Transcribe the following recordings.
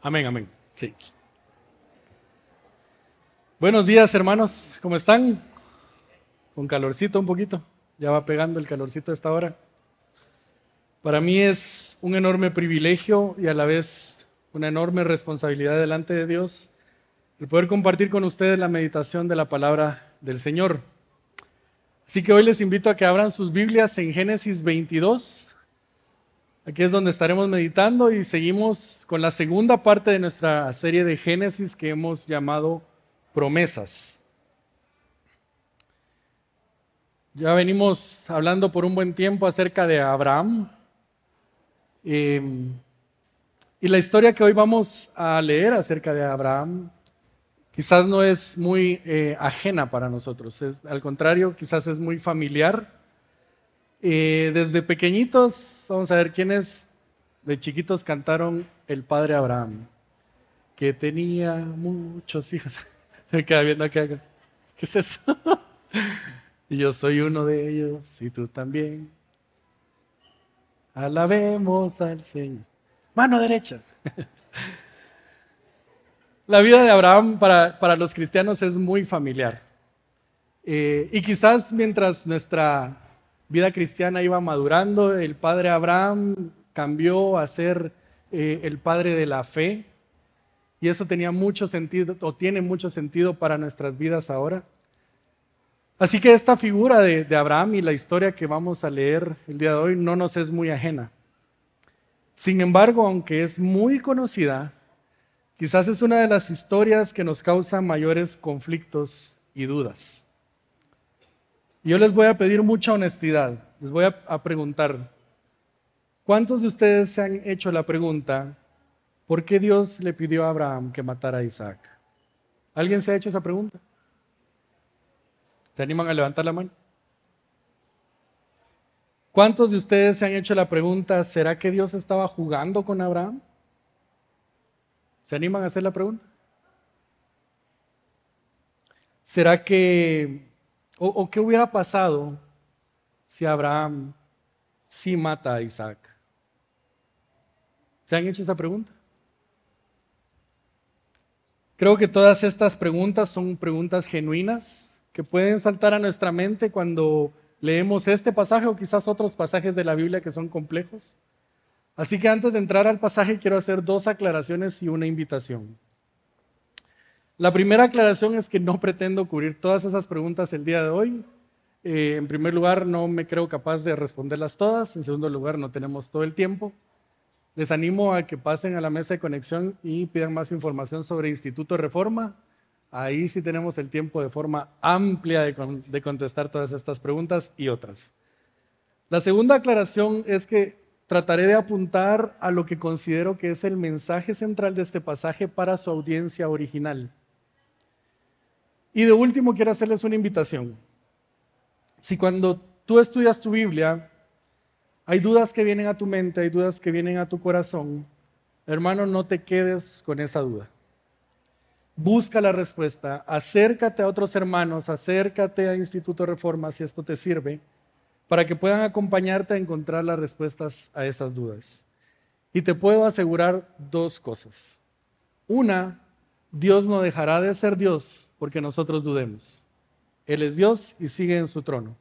Amén, amén. Buenos días, hermanos. ¿Cómo están? Con calorcito un poquito. Ya va pegando el calorcito a esta hora. Para mí es un enorme privilegio y a la vez una enorme responsabilidad delante de Dios el poder compartir con ustedes la meditación de la palabra del Señor. Así que hoy les invito a que abran sus Biblias en Génesis 22 Aquí es donde estaremos meditando y seguimos con la segunda parte de nuestra serie de Génesis que hemos llamado promesas. Ya venimos hablando por un buen tiempo acerca de Abraham. Em, y la historia que hoy vamos a leer acerca de Abraham quizás no es muy eh, ajena para nosotros. al contrario, quizás es muy familiar eh, desde pequeñitos, vamos a ver quiénes de chiquitos cantaron El Padre Abraham, que tenía muchos hijos. Se queda viendo acá. ¿Qué es eso? y yo soy uno de ellos, y tú también. Alabemos al Señor. Mano derecha. La vida de Abraham para, para los cristianos es muy familiar. Eh, y quizás mientras nuestra vida cristiana iba madurando, el padre Abraham cambió a ser eh, el padre de la fe y eso tenía mucho sentido o tiene mucho sentido para nuestras vidas ahora. Así que esta figura de, de Abraham y la historia que vamos a leer el día de hoy no nos es muy ajena. Sin embargo, aunque es muy conocida, quizás es una de las historias que nos causa mayores conflictos y dudas. Yo les voy a pedir mucha honestidad. Les voy a, preguntar, ¿cuántos de ustedes se han hecho la pregunta, ¿por qué Dios le pidió a Abraham que matara a Isaac? ¿Alguien se ha hecho esa pregunta? ¿Se animan a levantar la mano? ¿Cuántos de ustedes se han hecho la pregunta, ¿será que Dios estaba jugando con Abraham? ¿Se animan a hacer la pregunta? ¿Será que ¿O, qué hubiera pasado si Abraham sí mata a Isaac? ¿Se han hecho esa pregunta? Creo que todas estas preguntas son preguntas genuinas que pueden saltar a nuestra mente cuando leemos este pasaje o quizás otros pasajes de la Biblia que son complejos. Así que antes de entrar al pasaje quiero hacer dos aclaraciones y una invitación. La primera aclaración es que no pretendo cubrir todas esas preguntas el día de hoy. Eh, en primer lugar, no me creo capaz de responderlas todas. En segundo lugar, no tenemos todo el tiempo. Les animo a que pasen a la mesa de conexión y pidan más información sobre Instituto Reforma. Ahí sí tenemos el tiempo de forma amplia de, de contestar todas estas preguntas y otras. La segunda aclaración es que trataré de apuntar a lo que considero que es el mensaje central de este pasaje para su audiencia original. Y de último, quiero hacerles una invitación. Si cuando tú estudias tu Biblia, hay dudas que vienen a tu mente, hay dudas que vienen a tu corazón, hermano, no te quedes con esa duda. Busca la respuesta, acércate a otros hermanos, acércate a Instituto Reforma si esto te sirve, para que puedan acompañarte a encontrar las respuestas a esas dudas. Y te puedo asegurar dos cosas. Una, Dios no dejará de ser Dios porque nosotros dudemos. Él es Dios y sigue en su trono.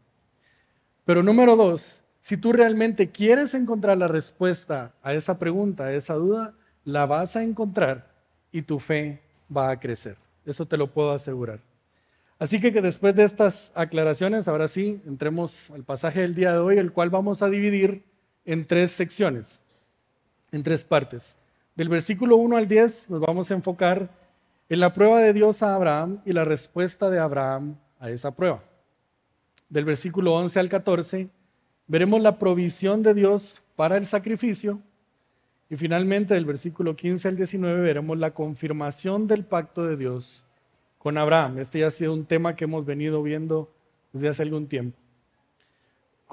Pero número dos, si tú realmente quieres encontrar la respuesta a esa pregunta, a esa duda, la vas a encontrar y tu fe va a crecer. Eso te lo puedo asegurar. Así que, después de estas aclaraciones, ahora sí, entremos al pasaje del día de hoy, el cual vamos a dividir en tres secciones, en tres partes. Del versículo 1 al 10 nos vamos a enfocar en la prueba de Dios a Abraham y la respuesta de Abraham a esa prueba. Del versículo 11 al 14 veremos la provisión de Dios para el sacrificio y finalmente del versículo 15 al 19 veremos la confirmación del pacto de Dios con Abraham. Este ya ha sido un tema que hemos venido viendo desde hace algún tiempo.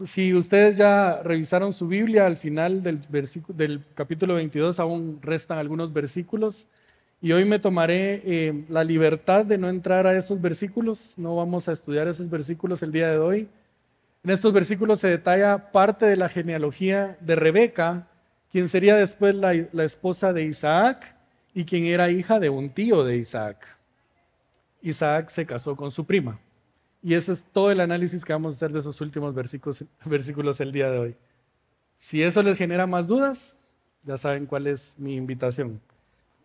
Si ustedes ya revisaron su Biblia, al final del, del capítulo 22 aún restan algunos versículos y hoy me tomaré eh, la libertad de no entrar a esos versículos, no vamos a estudiar esos versículos el día de hoy. En estos versículos se detalla parte de la genealogía de Rebeca, quien sería después la, esposa de Isaac, y quien era hija de un tío de Isaac. Isaac se casó con su prima. Y eso es todo el análisis que vamos a hacer de esos últimos versículos, versículos el día de hoy. Si eso les genera más dudas, ya saben cuál es mi invitación.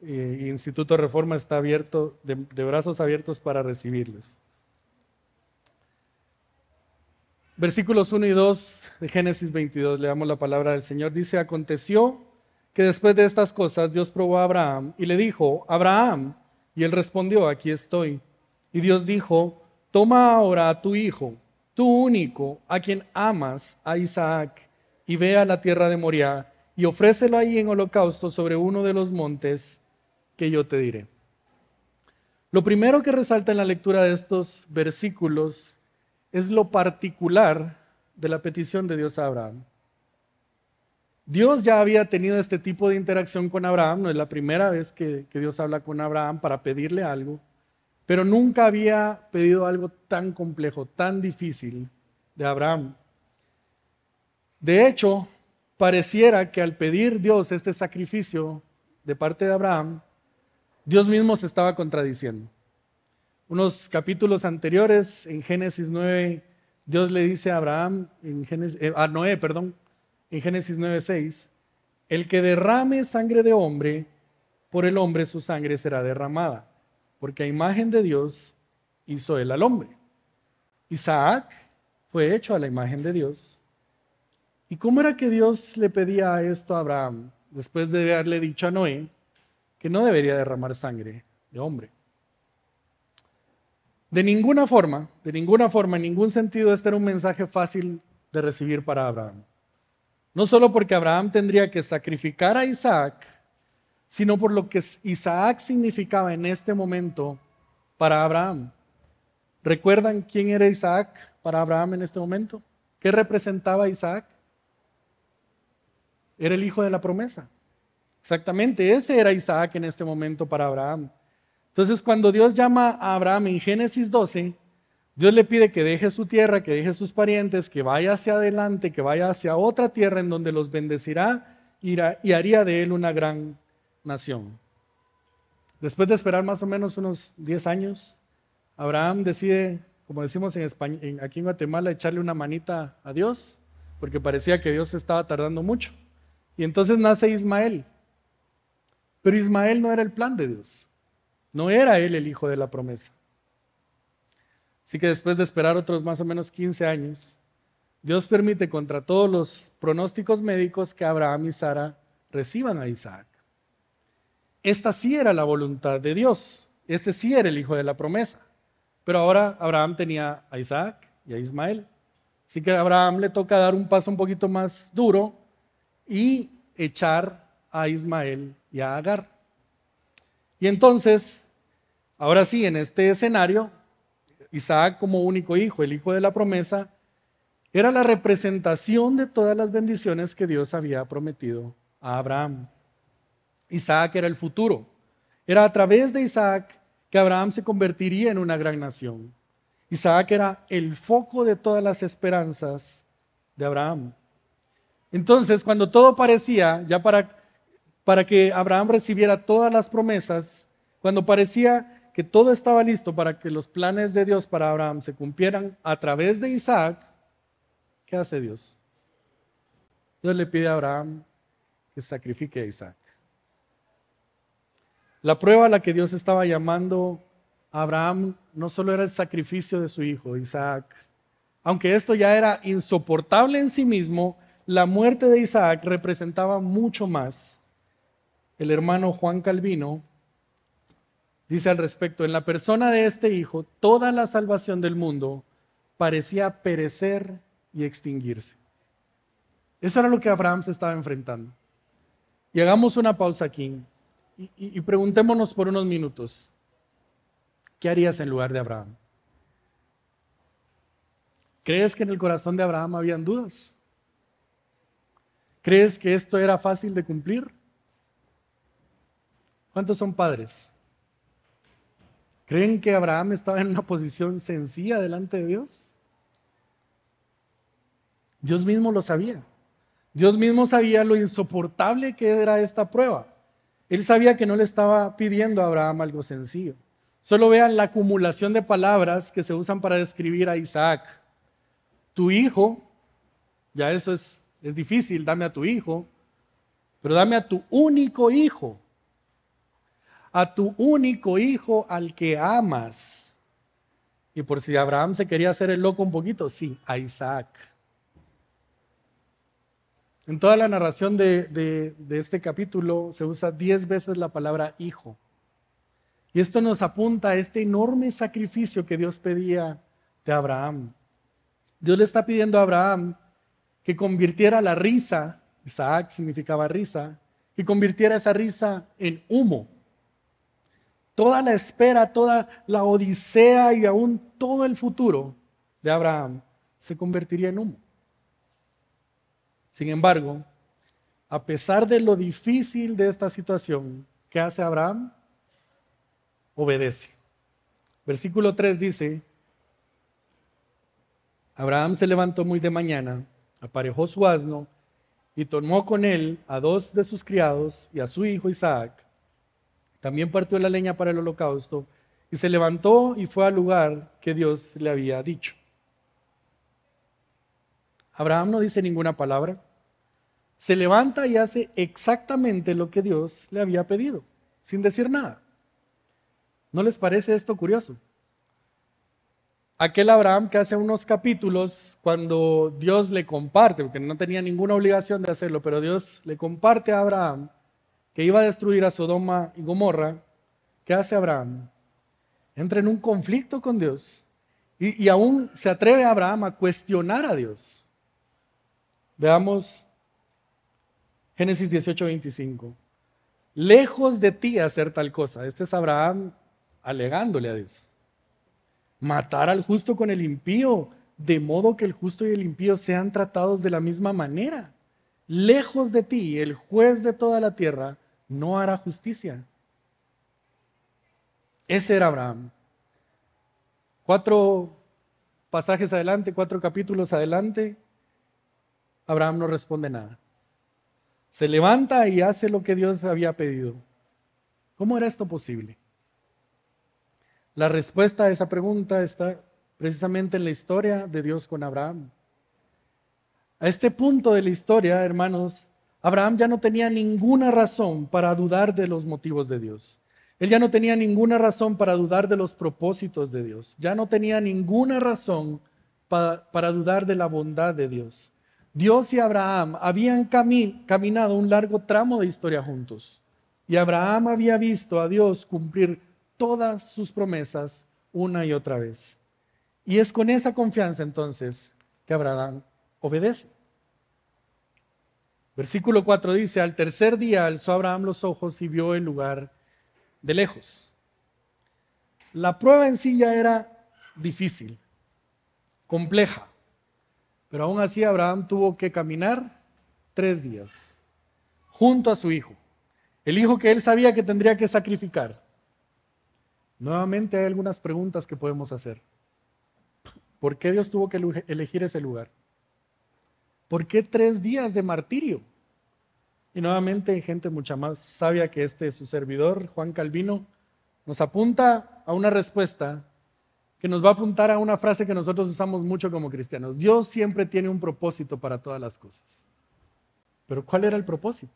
Eh, Instituto Reforma está abierto, de, brazos abiertos para recibirles. Versículos 1 y 2 de Génesis 22, leamos la palabra del Señor. Dice, aconteció que después de estas cosas Dios probó a Abraham y le dijo, Abraham, y él respondió, aquí estoy. Y Dios dijo, toma ahora a tu hijo, tu único, a quien amas, a Isaac, y ve a la tierra de Moriah, y ofrécelo ahí en holocausto sobre uno de los montes que yo te diré. Lo primero que resalta en la lectura de estos versículos es lo particular de la petición de Dios a Abraham. Dios ya había tenido este tipo de interacción con Abraham, no es la primera vez que, Dios habla con Abraham para pedirle algo, pero nunca había pedido algo tan complejo, tan difícil de Abraham. De hecho, pareciera que al pedir Dios este sacrificio de parte de Abraham, Dios mismo se estaba contradiciendo. Unos capítulos anteriores, en Génesis 9, Dios le dice a Abraham, en Génesis, eh, a Noé, perdón, en Génesis 9:6, el que derrame sangre de hombre, por el hombre su sangre será derramada, porque a imagen de Dios hizo él al hombre. Isaac fue hecho a la imagen de Dios. ¿Y cómo era que Dios le pedía esto a Abraham después de haberle dicho a Noé que no debería derramar sangre de hombre? De ninguna forma, de ninguna forma, en ningún sentido, este era un mensaje fácil de recibir para Abraham. No solo porque Abraham tendría que sacrificar a Isaac, sino por lo que Isaac significaba en este momento para Abraham. ¿Recuerdan quién era Isaac para Abraham en este momento? ¿Qué representaba Isaac? Era el hijo de la promesa. Exactamente, ese era Isaac en este momento para Abraham. Entonces, cuando Dios llama a Abraham en Génesis 12, Dios le pide que deje su tierra, que deje sus parientes, que vaya hacia adelante, que vaya hacia otra tierra en donde los bendecirá y haría de él una gran nación. Después de esperar más o menos unos 10 años, Abraham decide, como decimos aquí en Guatemala, echarle una manita a Dios, porque parecía que Dios estaba tardando mucho. Y entonces nace Ismael. Pero Ismael no era el plan de Dios. No era él el hijo de la promesa. Así que después de esperar otros más o menos 15 años, Dios permite contra todos los pronósticos médicos que Abraham y Sara reciban a Isaac. Esta sí era la voluntad de Dios. Este sí era el hijo de la promesa. Pero ahora Abraham tenía a Isaac y a Ismael. Así que a Abraham le toca dar un paso un poquito más duro y echar a Ismael y a Agar. Y entonces, ahora sí, en este escenario, Isaac como único hijo, el hijo de la promesa, era la representación de todas las bendiciones que Dios había prometido a Abraham. Isaac era el futuro. Era a través de Isaac que Abraham se convertiría en una gran nación. Isaac era el foco de todas las esperanzas de Abraham. Entonces, cuando todo parecía, ya para, para que Abraham recibiera todas las promesas, cuando parecía que todo estaba listo para que los planes de Dios para Abraham se cumplieran a través de Isaac, ¿qué hace Dios? Dios le pide a Abraham que sacrifique a Isaac. La prueba a la que Dios estaba llamando a Abraham no solo era el sacrificio de su hijo, Isaac, aunque esto ya era insoportable en sí mismo, la muerte de Isaac representaba mucho más. El hermano Juan Calvino dice al respecto, en la persona de este hijo, toda la salvación del mundo parecía perecer y extinguirse. Eso era lo que Abraham se estaba enfrentando. Y hagamos una pausa aquí y, preguntémonos por unos minutos, ¿qué harías en lugar de Abraham? ¿Crees que en el corazón de Abraham habían dudas? ¿Crees que esto era fácil de cumplir? ¿Cuántos son padres? ¿Creen que Abraham estaba en una posición sencilla delante de Dios? Dios mismo lo sabía. Dios mismo sabía lo insoportable que era esta prueba. Él sabía que no le estaba pidiendo a Abraham algo sencillo. Solo vean la acumulación de palabras que se usan para describir a Isaac. Tu hijo, ya eso es, es difícil, dame a tu hijo, pero dame a tu único hijo, a tu único hijo al que amas. Y por si Abraham se quería hacer el loco un poquito, sí, a Isaac. En toda la narración de, este capítulo se usa diez veces la palabra hijo. Y esto nos apunta a este enorme sacrificio que Dios pedía de Abraham. Dios le está pidiendo a Abraham que convirtiera la risa, Isaac significaba risa, que convirtiera esa risa en humo. Toda la espera, toda la odisea y aún todo el futuro de Abraham se convertiría en humo. Sin embargo, a pesar de lo difícil de esta situación, ¿qué hace Abraham? Obedece. Versículo 3 dice, Abraham se levantó muy de mañana, aparejó su asno y tomó con él a dos de sus criados y a su hijo Isaac. También partió la leña para el holocausto y se levantó y fue al lugar que Dios le había dicho. Abraham no dice ninguna palabra se levanta y hace exactamente lo que Dios le había pedido, sin decir nada. ¿No les parece esto curioso? Aquel Abraham que hace unos capítulos, cuando Dios le comparte, porque no tenía ninguna obligación de hacerlo, pero Dios le comparte a Abraham que iba a destruir a Sodoma y Gomorra, ¿qué hace Abraham? Entra en un conflicto con Dios y, aún se atreve Abraham a cuestionar a Dios. Veamos Génesis 18, 25. Lejos de ti hacer tal cosa. Este es Abraham alegándole a Dios. Matar al justo con el impío, de modo que el justo y el impío sean tratados de la misma manera. Lejos de ti, el juez de toda la tierra no hará justicia. Ese era Abraham. Cuatro pasajes adelante, cuatro capítulos adelante, Abraham no responde nada. Se levanta y hace lo que Dios había pedido. ¿Cómo era esto posible? La respuesta a esa pregunta está precisamente en la historia de Dios con Abraham. A este punto de la historia, hermanos, Abraham ya no tenía ninguna razón para dudar de los motivos de Dios. Él ya no tenía ninguna razón para dudar de los propósitos de Dios. Ya no tenía ninguna razón para, dudar de la bondad de Dios. Dios y Abraham habían caminado un largo tramo de historia juntos. Y Abraham había visto a Dios cumplir todas sus promesas una y otra vez. Y es con esa confianza entonces que Abraham obedece. Versículo 4 dice, al tercer día alzó Abraham los ojos y vio el lugar de lejos. La prueba en sí ya era difícil, compleja. Pero aún así Abraham tuvo que caminar tres días junto a su hijo, el hijo que él sabía que tendría que sacrificar. Nuevamente hay algunas preguntas que podemos hacer. ¿Por qué Dios tuvo que elegir ese lugar? ¿Por qué tres días de martirio? Y nuevamente gente mucha más sabia que este su servidor, Juan Calvino, nos apunta a una respuesta que nos va a apuntar a una frase que nosotros usamos mucho como cristianos. Dios siempre tiene un propósito para todas las cosas. Pero ¿cuál era el propósito?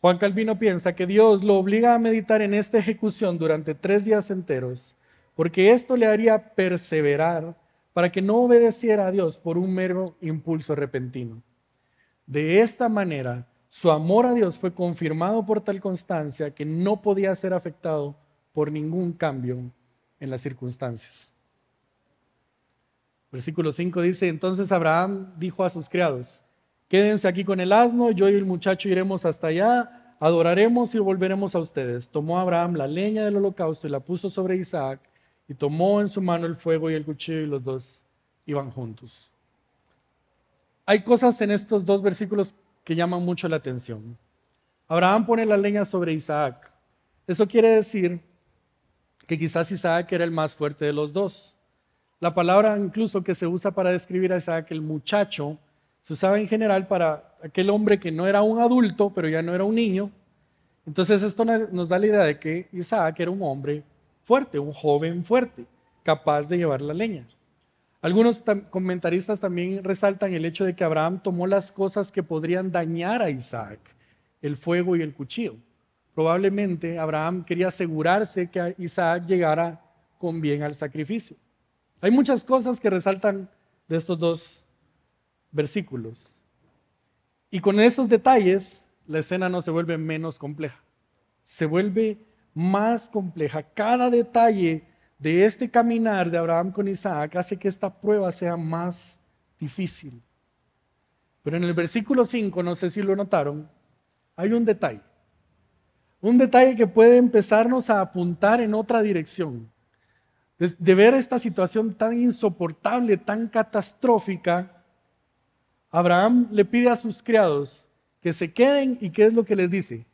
Juan Calvino piensa que Dios lo obliga a meditar en esta ejecución durante tres días enteros, porque esto le haría perseverar para que no obedeciera a Dios por un mero impulso repentino. De esta manera, su amor a Dios fue confirmado por tal constancia que no podía ser afectado por ningún cambio en las circunstancias. Versículo 5 dice, entonces Abraham dijo a sus criados, quédense aquí con el asno, yo y el muchacho iremos hasta allá, adoraremos y volveremos a ustedes. Tomó Abraham la leña del holocausto y la puso sobre Isaac, y tomó en su mano el fuego y el cuchillo y los dos iban juntos. Hay cosas en estos dos versículos que llaman mucho la atención. Abraham pone la leña sobre Isaac. Eso quiere decir que quizás Isaac era el más fuerte de los dos. La palabra incluso que se usa para describir a Isaac, el muchacho, se usaba en general para aquel hombre que no era un adulto, pero ya no era un niño, Entonces esto nos da la idea de que Isaac era un hombre fuerte, un joven fuerte, capaz de llevar la leña. Algunos comentaristas también resaltan el hecho de que Abraham tomó las cosas que podrían dañar a Isaac, el fuego y el cuchillo. Probablemente Abraham quería asegurarse que Isaac llegara con bien al sacrificio. Hay muchas cosas que resaltan de estos dos versículos. Y con esos detalles, la escena no se vuelve menos compleja, se vuelve más compleja. Cada detalle de este caminar de Abraham con Isaac hace que esta prueba sea más difícil. Pero en el versículo 5, no sé si lo notaron, hay un detalle. Un detalle que puede empezarnos a apuntar en otra dirección. De, de ver esta situación tan insoportable, tan catastrófica, Abraham le pide a sus criados que se queden y ¿qué es lo que les dice?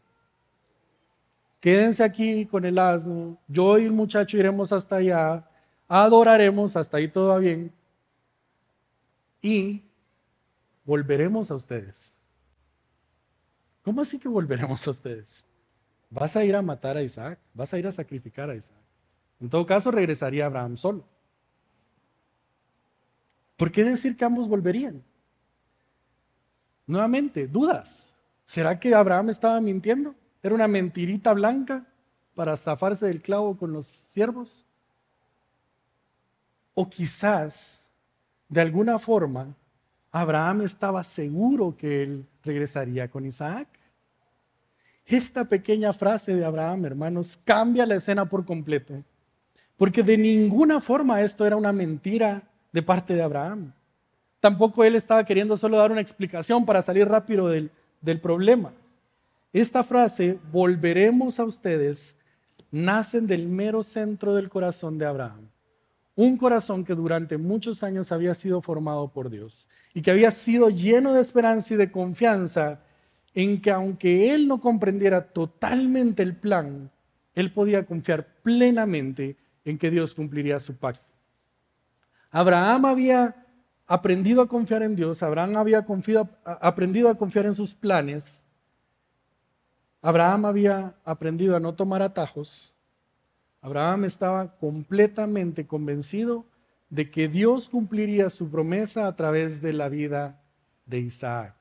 Quédense aquí con el asno, yo y el muchacho iremos hasta allá, adoraremos, hasta ahí todo va bien, y volveremos a ustedes. ¿Cómo así que volveremos a ustedes? ¿Vas a ir a matar a Isaac? ¿Vas a ir a sacrificar a Isaac? En todo caso, regresaría Abraham solo. ¿Por qué decir que ambos volverían? Nuevamente, dudas. ¿Será que Abraham estaba mintiendo? ¿Era una mentirita blanca para zafarse del clavo con los siervos? O quizás, de alguna forma, Abraham estaba seguro que él regresaría con Isaac. Esta pequeña frase de Abraham, hermanos, cambia la escena por completo. Porque de ninguna forma esto era una mentira de parte de Abraham. Tampoco él estaba queriendo solo dar una explicación para salir rápido del, del problema. Esta frase, volveremos a ustedes, nacen del mero centro del corazón de Abraham. Un corazón que durante muchos años había sido formado por Dios y que había sido lleno de esperanza y de confianza en que aunque él no comprendiera totalmente el plan, él podía confiar plenamente en que Dios cumpliría su pacto. Abraham había aprendido a confiar en Dios, Abraham había aprendido a confiar en sus planes, Abraham había aprendido a no tomar atajos, Abraham estaba completamente convencido de que Dios cumpliría su promesa a través de la vida de Isaac.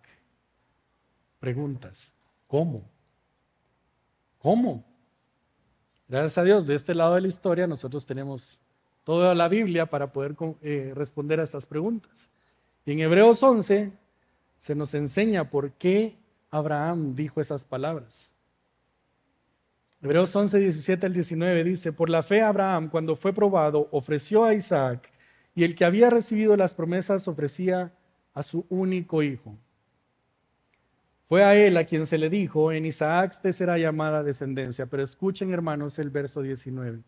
Preguntas, ¿cómo? ¿Cómo? Gracias a Dios, de este lado de la historia nosotros tenemos toda la Biblia para poder eh, responder a estas preguntas. Y en Hebreos 11 se nos enseña por qué Abraham dijo esas palabras. Hebreos 11, 17 al 19 dice, por la fe Abraham, cuando fue probado, ofreció a Isaac, y el que había recibido las promesas ofrecía a su único hijo. Fue a él a quien se le dijo, en Isaac te será llamada descendencia. Pero escuchen hermanos el verso 19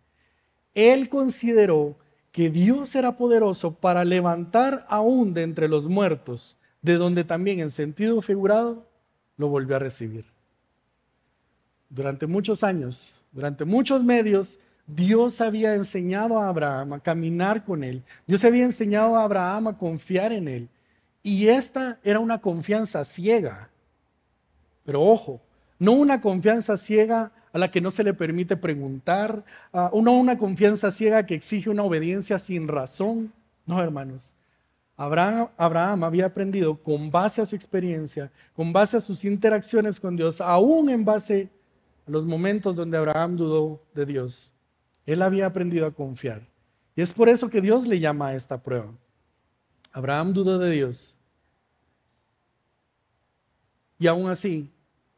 él consideró que Dios era poderoso para levantar aún de entre los muertos, de donde también en sentido figurado lo volvió a recibir. Durante muchos años, durante muchos medios, Dios había enseñado a Abraham a caminar con él. Dios había enseñado a Abraham a confiar en él. Y esta era una confianza ciega. Pero ojo, no una confianza ciega a la que no se le permite preguntar, a una, una confianza ciega que exige una obediencia sin razón. No, hermanos. Abraham, Abraham, había aprendido con base a su experiencia, con base a sus interacciones con Dios, aún en base a los momentos donde Abraham dudó de Dios. Él había aprendido a confiar. Y es por eso que Dios le llama a esta prueba. Abraham dudó de Dios. Y aún así,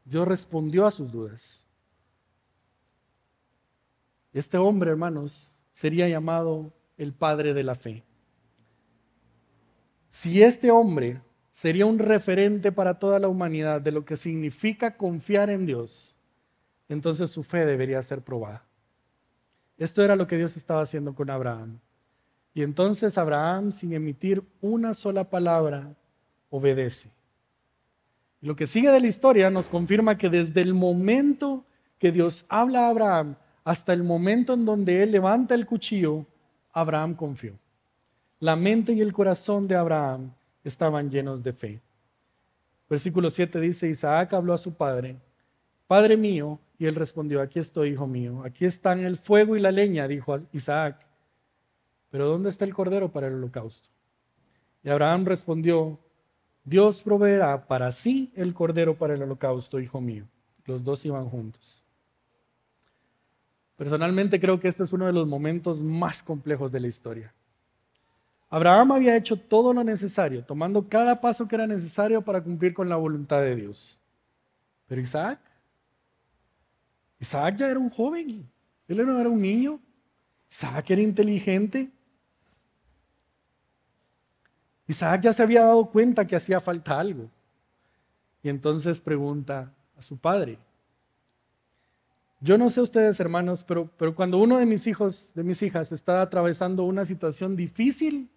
Dios respondió a sus dudas. Este hombre, hermanos, sería llamado el padre de la fe. Si este hombre sería un referente para toda la humanidad de lo que significa confiar en Dios, entonces su fe debería ser probada. Esto era lo que Dios estaba haciendo con Abraham. Y entonces Abraham, sin emitir una sola palabra, obedece. lo que sigue de la historia nos confirma que desde el momento que Dios habla a Abraham, hasta el momento en donde él levanta el cuchillo, Abraham confió. La mente y el corazón de Abraham estaban llenos de fe. Versículo 7 dice, Isaac habló a su padre, Padre mío, Y él respondió, aquí estoy, hijo mío, aquí están el fuego y la leña, dijo Isaac. Pero ¿dónde está el cordero para el holocausto? Y Abraham respondió, Dios proveerá para sí el cordero para el holocausto, hijo mío. Los dos iban juntos. Personalmente creo que este es uno de los momentos más complejos de la historia. Abraham había hecho todo lo necesario, tomando cada paso que era necesario para cumplir con la voluntad de Dios. Pero Isaac, Isaac ya era un joven, él no era un niño, Isaac era inteligente. Isaac ya se había dado cuenta que hacía falta algo. Y entonces pregunta a su padre. Yo no sé ustedes, hermanos, pero, pero cuando uno de mis hijos, de mis hijas, está atravesando una situación difícil,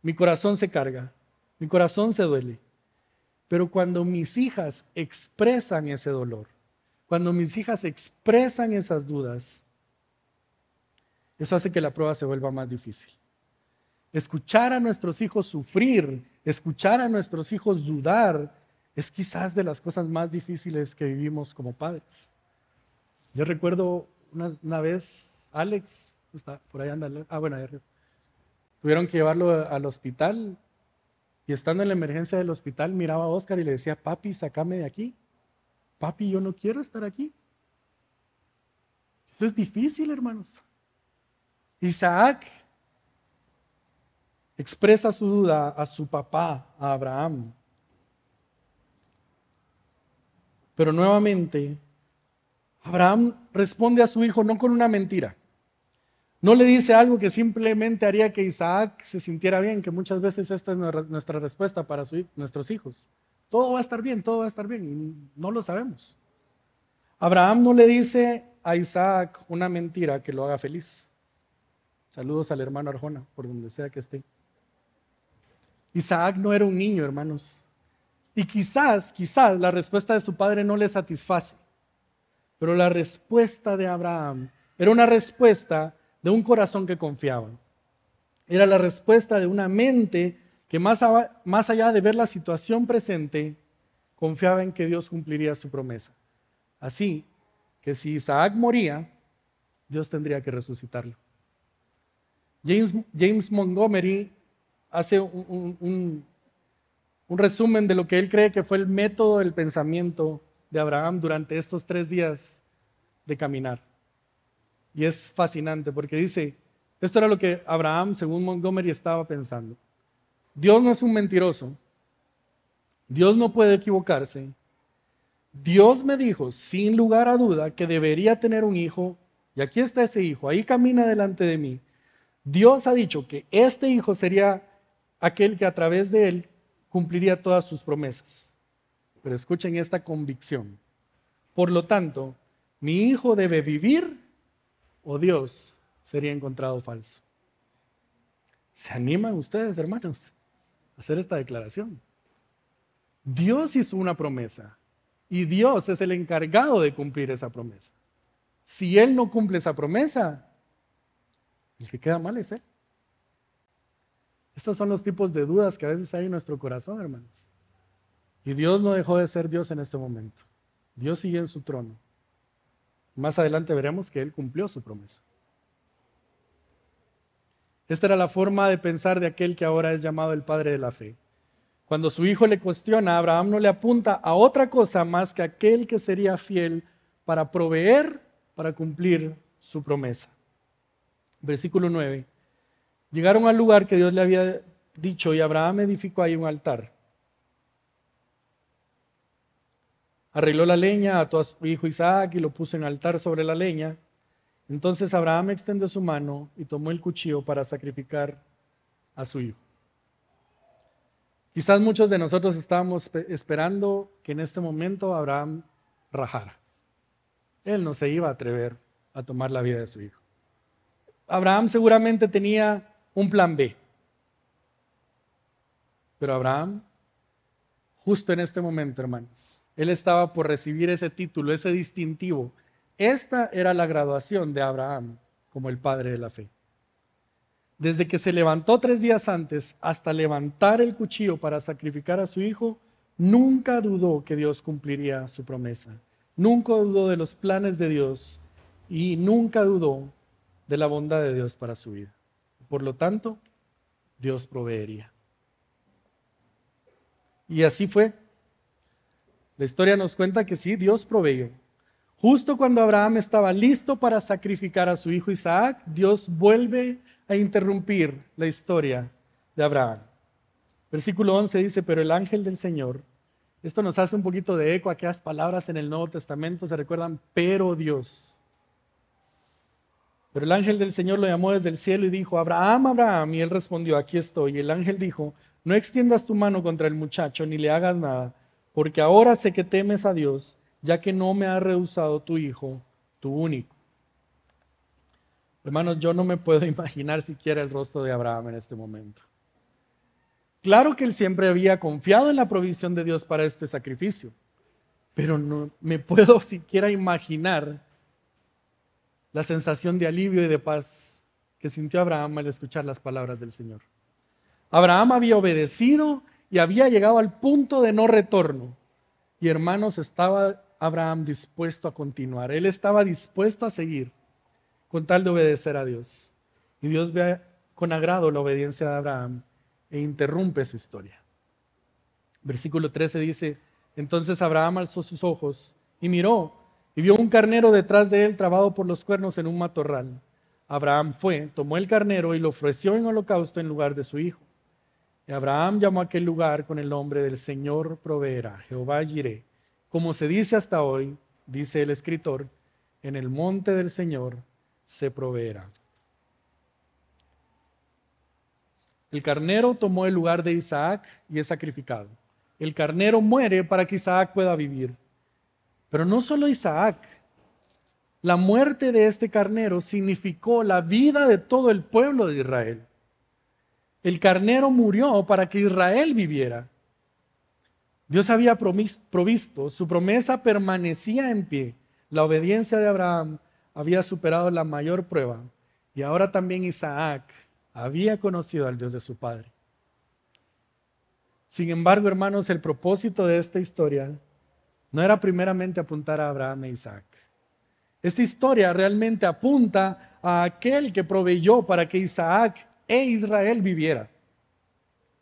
mi corazón se carga, mi corazón se duele. Pero cuando mis hijas expresan ese dolor, cuando mis hijas expresan esas dudas, eso hace que la prueba se vuelva más difícil. Escuchar a nuestros hijos sufrir, escuchar a nuestros hijos dudar, es quizás de las cosas más difíciles que vivimos como padres. Yo recuerdo una, vez, Alex, está por ahí anda, ah, bueno, ahí arriba. Tuvieron que llevarlo al hospital y estando en la emergencia del hospital miraba a Oscar y le decía, papi, sácame de aquí. Papi, yo no quiero estar aquí. Eso es difícil, hermanos. Isaac expresa su duda a su papá, a Abraham. Pero nuevamente, Abraham responde a su hijo no con una mentira. No le dice algo que simplemente haría que Isaac se sintiera bien, que muchas veces esta es nuestra respuesta para nuestros hijos. Todo va a estar bien, todo va a estar bien, y no lo sabemos. Abraham no le dice a Isaac una mentira que lo haga feliz. Saludos al hermano Arjona, por donde sea que esté. Isaac no era un niño, hermanos. Y quizás, quizás la respuesta de su padre no le satisface. Pero la respuesta de Abraham era una respuesta de un corazón que confiaba. Era la respuesta de una mente que más, más allá de ver la situación presente, confiaba en que Dios cumpliría su promesa. Así que si Isaac moría, Dios tendría que resucitarlo. James, James Montgomery hace un, un, resumen de lo que él cree que fue el método del pensamiento de Abraham durante estos tres días de caminar. Y es fascinante porque dice, esto era lo que Abraham, según Montgomery, estaba pensando. Dios no es un mentiroso. Dios no puede equivocarse. Dios me dijo, sin lugar a duda, que debería tener un hijo. Y aquí está ese hijo, ahí camina delante de mí. Dios ha dicho que este hijo sería aquel que a través de él cumpliría todas sus promesas. Pero escuchen esta convicción. Por lo tanto, mi hijo debe vivir o Dios sería encontrado falso. ¿Se animan ustedes, hermanos, hacer esta declaración? Dios hizo una promesa y Dios es el encargado de cumplir esa promesa. Si Él no cumple esa promesa, el que queda mal es Él. Estos son los tipos de dudas que a veces hay en nuestro corazón, hermanos. Y Dios no dejó de ser Dios en este momento. Dios sigue en su trono. Más adelante veremos que Él cumplió su promesa. Esta era la forma de pensar de aquel que ahora es llamado el Padre de la Fe. Cuando su hijo le cuestiona, Abraham no le apunta a otra cosa más que aquel que sería fiel para proveer, para cumplir su promesa. Versículo 9. Llegaron al lugar que Dios le había dicho y Abraham edificó ahí un altar. Arregló la leña, ató a su hijo Isaac y lo puso en altar sobre la leña. Entonces Abraham extendió su mano y tomó el cuchillo para sacrificar a su hijo. Quizás muchos de nosotros estábamos esperando que en este momento Abraham rajara. Él no se iba a atrever a tomar la vida de su hijo. Abraham seguramente tenía un plan B. Pero Abraham, justo en este momento, hermanos, él estaba por recibir ese título, ese distintivo. Esta era la graduación de Abraham como el padre de la fe. Desde que se levantó tres días antes hasta levantar el cuchillo para sacrificar a su hijo, nunca dudó que Dios cumpliría su promesa. nunca dudó de los planes de Dios y nunca dudó de la bondad de Dios para su vida. Por lo tanto, Dios proveería. Y así fue. La historia nos cuenta que sí, Dios proveyó. Justo cuando Abraham estaba listo para sacrificar a su hijo Isaac, Dios vuelve a interrumpir la historia de Abraham. Versículo 11 dice, pero el ángel del Señor, esto nos hace un poquito de eco aquellas palabras en el Nuevo Testamento, se recuerdan, pero Dios. Pero el ángel del Señor lo llamó desde el cielo y dijo, Abraham, Abraham, y él respondió, aquí estoy. Y el ángel dijo, no extiendas tu mano contra el muchacho ni le hagas nada, porque ahora sé que temes a Dios, ya que no me ha rehusado tu hijo, tu único. Hermanos, yo no me puedo imaginar siquiera el rostro de Abraham en este momento. Claro que él siempre había confiado en la provisión de Dios para este sacrificio, pero no me puedo siquiera imaginar la sensación de alivio y de paz que sintió Abraham al escuchar las palabras del Señor. Abraham había obedecido y había llegado al punto de no retorno. Y hermanos, estaba Abraham dispuesto a continuar. Él estaba dispuesto a seguir con tal de obedecer a Dios. Y Dios ve con agrado la obediencia de Abraham e interrumpe su historia. Versículo 13 dice, entonces Abraham alzó sus ojos y miró y vio un carnero detrás de él trabado por los cuernos en un matorral. Abraham fue, tomó el carnero y lo ofreció en holocausto en lugar de su hijo. Y Abraham llamó a aquel lugar con el nombre del Señor proveerá, Jehová Jireh. Como se dice hasta hoy, dice el escritor, en el monte del Señor se proveerá. El carnero tomó el lugar de Isaac y es sacrificado. El carnero muere para que Isaac pueda vivir. Pero no solo Isaac. La muerte de este carnero significó la vida de todo el pueblo de Israel. El carnero murió para que Israel viviera. Dios había provisto, su promesa permanecía en pie. La obediencia de Abraham había superado la mayor prueba y ahora también Isaac había conocido al Dios de su padre. Sin embargo, hermanos, el propósito de esta historia no era primeramente apuntar a Abraham e Isaac. Esta historia realmente apunta a aquel que proveyó para que Isaac e Israel viviera.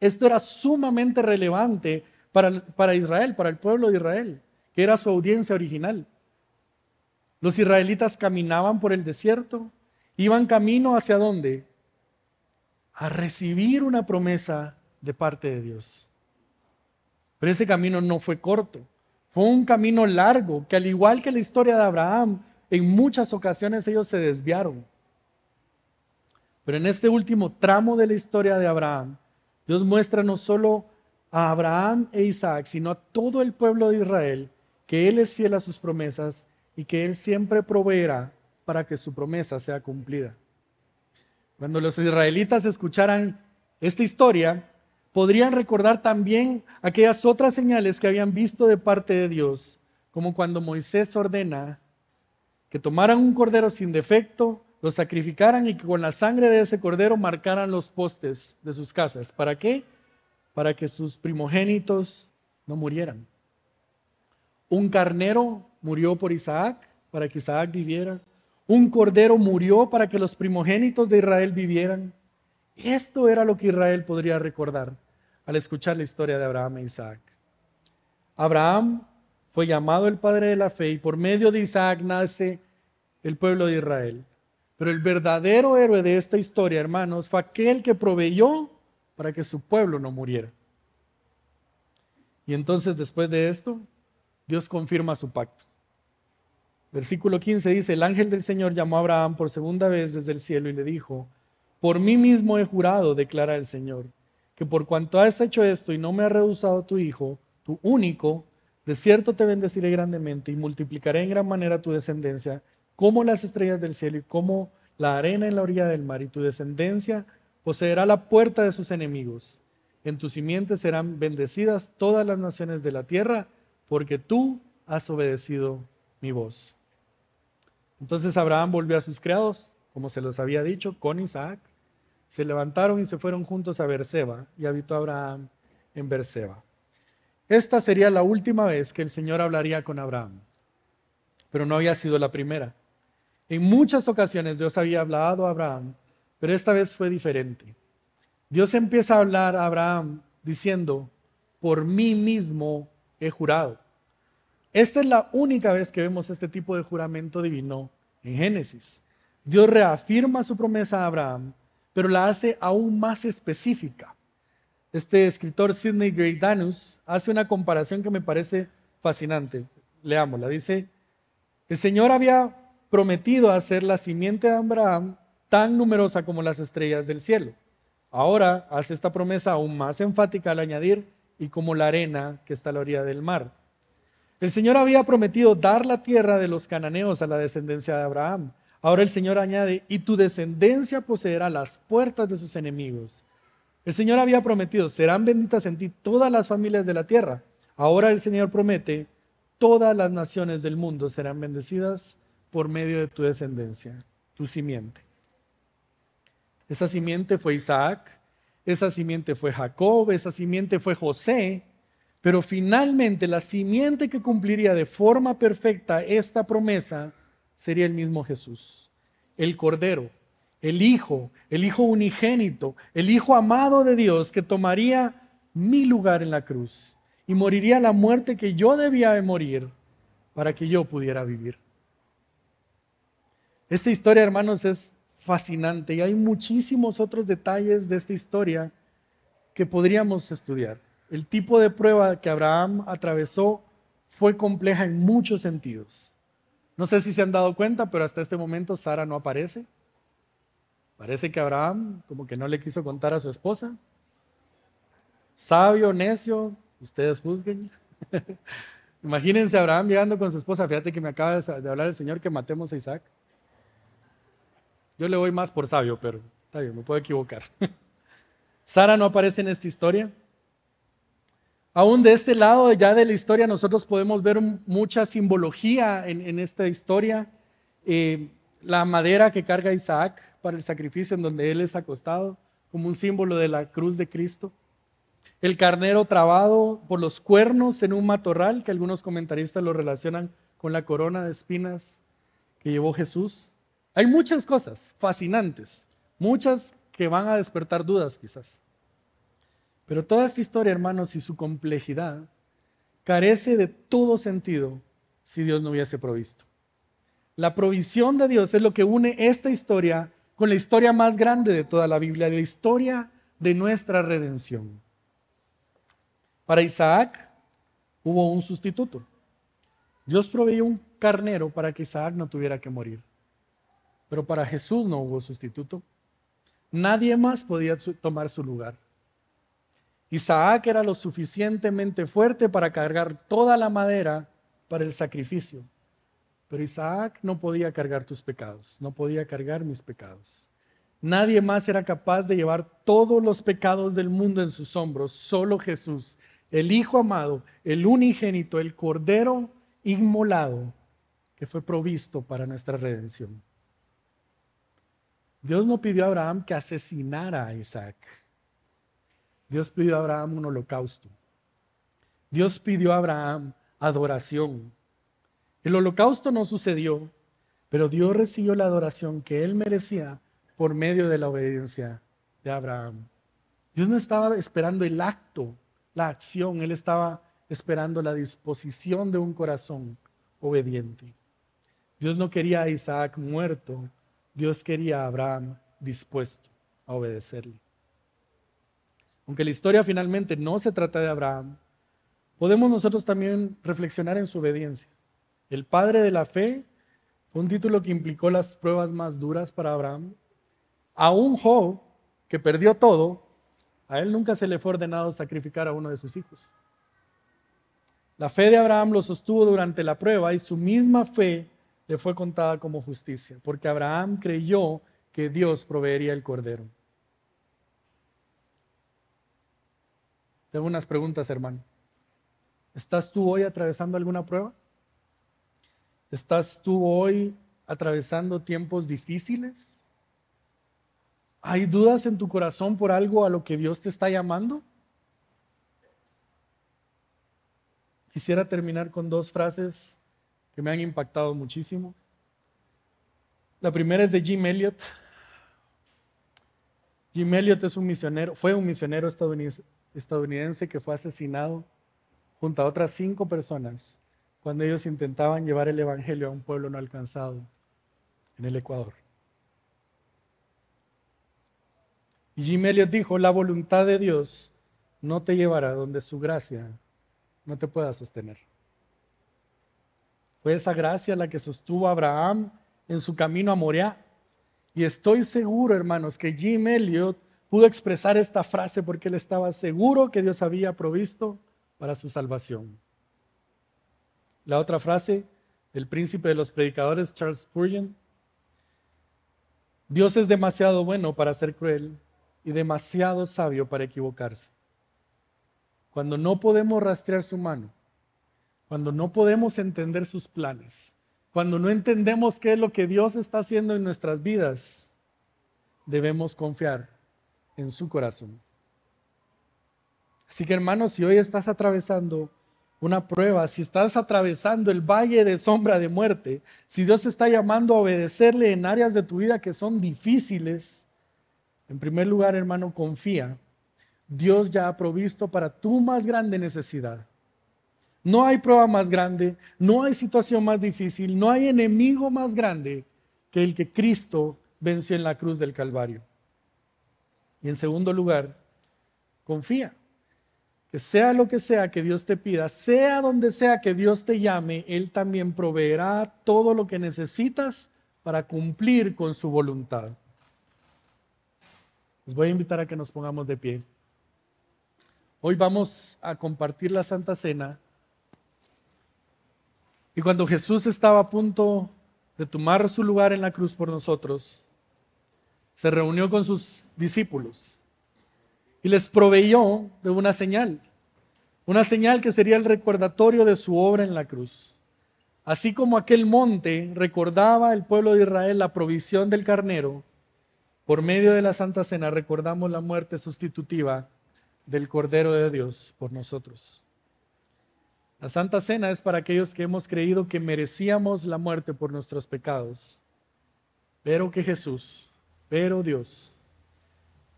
Esto era sumamente relevante para, Israel, para el pueblo de Israel, que era su audiencia original. Los israelitas caminaban por el desierto, iban camino hacia dónde? A recibir una promesa de parte de Dios. Pero ese camino no fue corto, fue un camino largo, que al igual que la historia de Abraham, en muchas ocasiones ellos se desviaron. Pero en este último tramo de la historia de Abraham, Dios muestra no solo a Abraham e Isaac, sino a todo el pueblo de Israel, que Él es fiel a sus promesas y que Él siempre proveerá para que su promesa sea cumplida. Cuando los israelitas escucharan esta historia, podrían recordar también aquellas otras señales que habían visto de parte de Dios, como cuando Moisés ordena que tomaran un cordero sin defecto, lo sacrificaran y que con la sangre de ese cordero marcaran los postes de sus casas. ¿Para qué? Para que sus primogénitos no murieran. Un carnero murió por Isaac, para que Isaac viviera. Un cordero murió para que los primogénitos de Israel vivieran. Esto era lo que Israel podría recordar al escuchar la historia de Abraham e Isaac. Abraham fue llamado el padre de la fe y por medio de Isaac nace el pueblo de Israel. Pero el verdadero héroe de esta historia, hermanos, fue aquel que proveyó para que su pueblo no muriera. Y entonces, después de esto, Dios confirma su pacto. Versículo 15 dice, el ángel del Señor llamó a Abraham por segunda vez desde el cielo y le dijo, por mí mismo he jurado, declara el Señor, que por cuanto has hecho esto y no me ha rehusado tu hijo, tu único, de cierto te bendeciré grandemente y multiplicaré en gran manera tu descendencia como las estrellas del cielo y como la arena en la orilla del mar, y tu descendencia poseerá la puerta de sus enemigos. En tu simiente serán bendecidas todas las naciones de la tierra, porque tú has obedecido mi voz. Entonces Abraham volvió a sus criados, como se los había dicho, con Isaac. Se levantaron y se fueron juntos a Berseba, y habitó Abraham en Berseba. Esta sería la última vez que el Señor hablaría con Abraham. pero no había sido la primera. En muchas ocasiones Dios había hablado a Abraham, pero esta vez fue diferente. Dios empieza a hablar a Abraham diciendo, por mí mismo he jurado. Esta es la única vez que vemos este tipo de juramento divino en Génesis. Dios reafirma su promesa a Abraham, pero la hace aún más específica. Este escritor Sidney Greidanus hace una comparación que me parece fascinante. Leámosla. Dice, el Señor había prometido hacer la simiente de Abraham tan numerosa como las estrellas del cielo. Ahora hace esta promesa aún más enfática al añadir, y como la arena que está a la orilla del mar. El Señor había prometido dar la tierra de los cananeos a la descendencia de Abraham. Ahora el Señor añade, y tu descendencia poseerá las puertas de sus enemigos. El Señor había prometido, serán benditas en ti todas las familias de la tierra. Ahora el Señor promete, todas las naciones del mundo serán bendecidas por medio de tu descendencia, tu simiente. Esa simiente fue Isaac, esa simiente fue Jacob, esa simiente fue José, pero finalmente la simiente que cumpliría de forma perfecta esta promesa sería el mismo Jesús, el Cordero, el Hijo, el Hijo unigénito, el Hijo amado de Dios que tomaría mi lugar en la cruz y moriría la muerte que yo debía de morir para que yo pudiera vivir. Esta historia, hermanos, es fascinante y hay muchísimos otros detalles de esta historia que podríamos estudiar. El tipo de prueba que Abraham atravesó fue compleja en muchos sentidos. No sé si se han dado cuenta, pero hasta este momento Sara no aparece. Parece que Abraham como que no le quiso contar a su esposa. Sabio, necio, ustedes juzguen. Imagínense Abraham llegando con su esposa. Fíjate que me acaba de hablar el Señor que matemos a Isaac. Yo le voy más por sabio, pero está bien, me puedo equivocar. Sara no aparece en esta historia. Aún de este lado ya de la historia nosotros podemos ver mucha simbología en, esta historia. Eh, la madera que carga Isaac para el sacrificio en donde él es acostado, como un símbolo de la cruz de Cristo. El carnero trabado por los cuernos en un matorral, que algunos comentaristas lo relacionan con la corona de espinas que llevó Jesús. Hay muchas cosas fascinantes, muchas que van a despertar dudas quizás. Pero toda esta historia, hermanos, y su complejidad carece de todo sentido si Dios no hubiese provisto. La provisión de Dios es lo que une esta historia con la historia más grande de toda la Biblia, la historia de nuestra redención. Para Isaac hubo un sustituto. Dios proveyó un carnero para que Isaac no tuviera que morir. Pero para Jesús no hubo sustituto. Nadie más podía tomar su lugar. Isaac era lo suficientemente fuerte para cargar toda la madera para el sacrificio. Pero Isaac no podía cargar tus pecados, no podía cargar mis pecados. Nadie más era capaz de llevar todos los pecados del mundo en sus hombros, solo Jesús, el Hijo amado, el unigénito, el Cordero inmolado que fue provisto para nuestra redención. Dios no pidió a Abraham que asesinara a Isaac. Dios pidió a Abraham un holocausto. Dios pidió a Abraham adoración. El holocausto no sucedió, pero Dios recibió la adoración que él merecía por medio de la obediencia de Abraham. Dios no estaba esperando el acto, la acción, él estaba esperando la disposición de un corazón obediente. Dios no quería a Isaac muerto, Dios quería a Abraham dispuesto a obedecerle. Aunque la historia finalmente no se trata de Abraham, podemos nosotros también reflexionar en su obediencia. El padre de la fe fue un título que implicó las pruebas más duras para Abraham. A un Job que perdió todo, a él nunca se le fue ordenado sacrificar a uno de sus hijos. La fe de Abraham lo sostuvo durante la prueba y su misma fe le fue contada como justicia, porque Abraham creyó que Dios proveería el cordero. Tengo unas preguntas, hermano. ¿Estás tú hoy atravesando alguna prueba? ¿Estás tú hoy atravesando tiempos difíciles? ¿Hay dudas en tu corazón por algo a lo que Dios te está llamando? Quisiera terminar con dos frases me han impactado muchísimo. La primera es de Jim Elliot. Jim Elliot es un misionero, fue un misionero estadounidense que fue asesinado junto a otras cinco personas cuando ellos intentaban llevar el Evangelio a un pueblo no alcanzado en el Ecuador. Y Jim Elliot dijo, la voluntad de Dios no te llevará donde su gracia no te pueda sostener. Fue esa gracia la que sostuvo a Abraham en su camino a Moriah. Y estoy seguro, hermanos, que Jim Elliot pudo expresar esta frase porque él estaba seguro que Dios había provisto para su salvación. La otra frase del príncipe de los predicadores, Charles Spurgeon, Dios es demasiado bueno para ser cruel y demasiado sabio para equivocarse. Cuando no podemos rastrear su mano, cuando no podemos entender sus planes, cuando no entendemos qué es lo que Dios está haciendo en nuestras vidas, debemos confiar en su corazón. Así que hermanos, si hoy estás atravesando una prueba, si estás atravesando el valle de sombra de muerte, si Dios te está llamando a obedecerle en áreas de tu vida que son difíciles, en primer lugar, hermano, confía. Dios ya ha provisto para tu más grande necesidad. No hay prueba más grande, no hay situación más difícil, no hay enemigo más grande que el que Cristo venció en la cruz del Calvario. Y en segundo lugar, confía que sea lo que sea que Dios te pida, sea donde sea que Dios te llame, Él también proveerá todo lo que necesitas para cumplir con su voluntad. Les voy a invitar a que nos pongamos de pie. Hoy vamos a compartir la Santa Cena. Y cuando Jesús estaba a punto de tomar su lugar en la cruz por nosotros, se reunió con sus discípulos y les proveyó de una señal, una señal que sería el recordatorio de su obra en la cruz. Así como aquel monte recordaba el pueblo de Israel la provisión del carnero, por medio de la Santa Cena recordamos la muerte sustitutiva del Cordero de Dios por nosotros. La Santa Cena es para aquellos que hemos creído que merecíamos la muerte por nuestros pecados, pero que Jesús, pero Dios,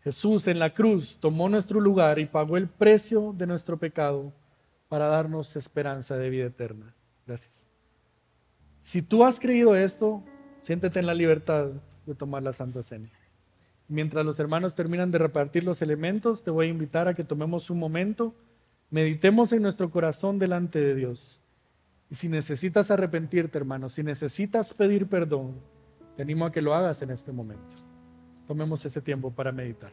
Jesús en la cruz tomó nuestro lugar y pagó el precio de nuestro pecado para darnos esperanza de vida eterna. Gracias. Si tú has creído esto, siéntete en la libertad de tomar la Santa Cena. Mientras los hermanos terminan de repartir los elementos, te voy a invitar a que tomemos un momento, meditemos en nuestro corazón delante de Dios. Y si necesitas arrepentirte, hermano, si necesitas pedir perdón, te animo a que lo hagas en este momento. Tomemos ese tiempo para meditar.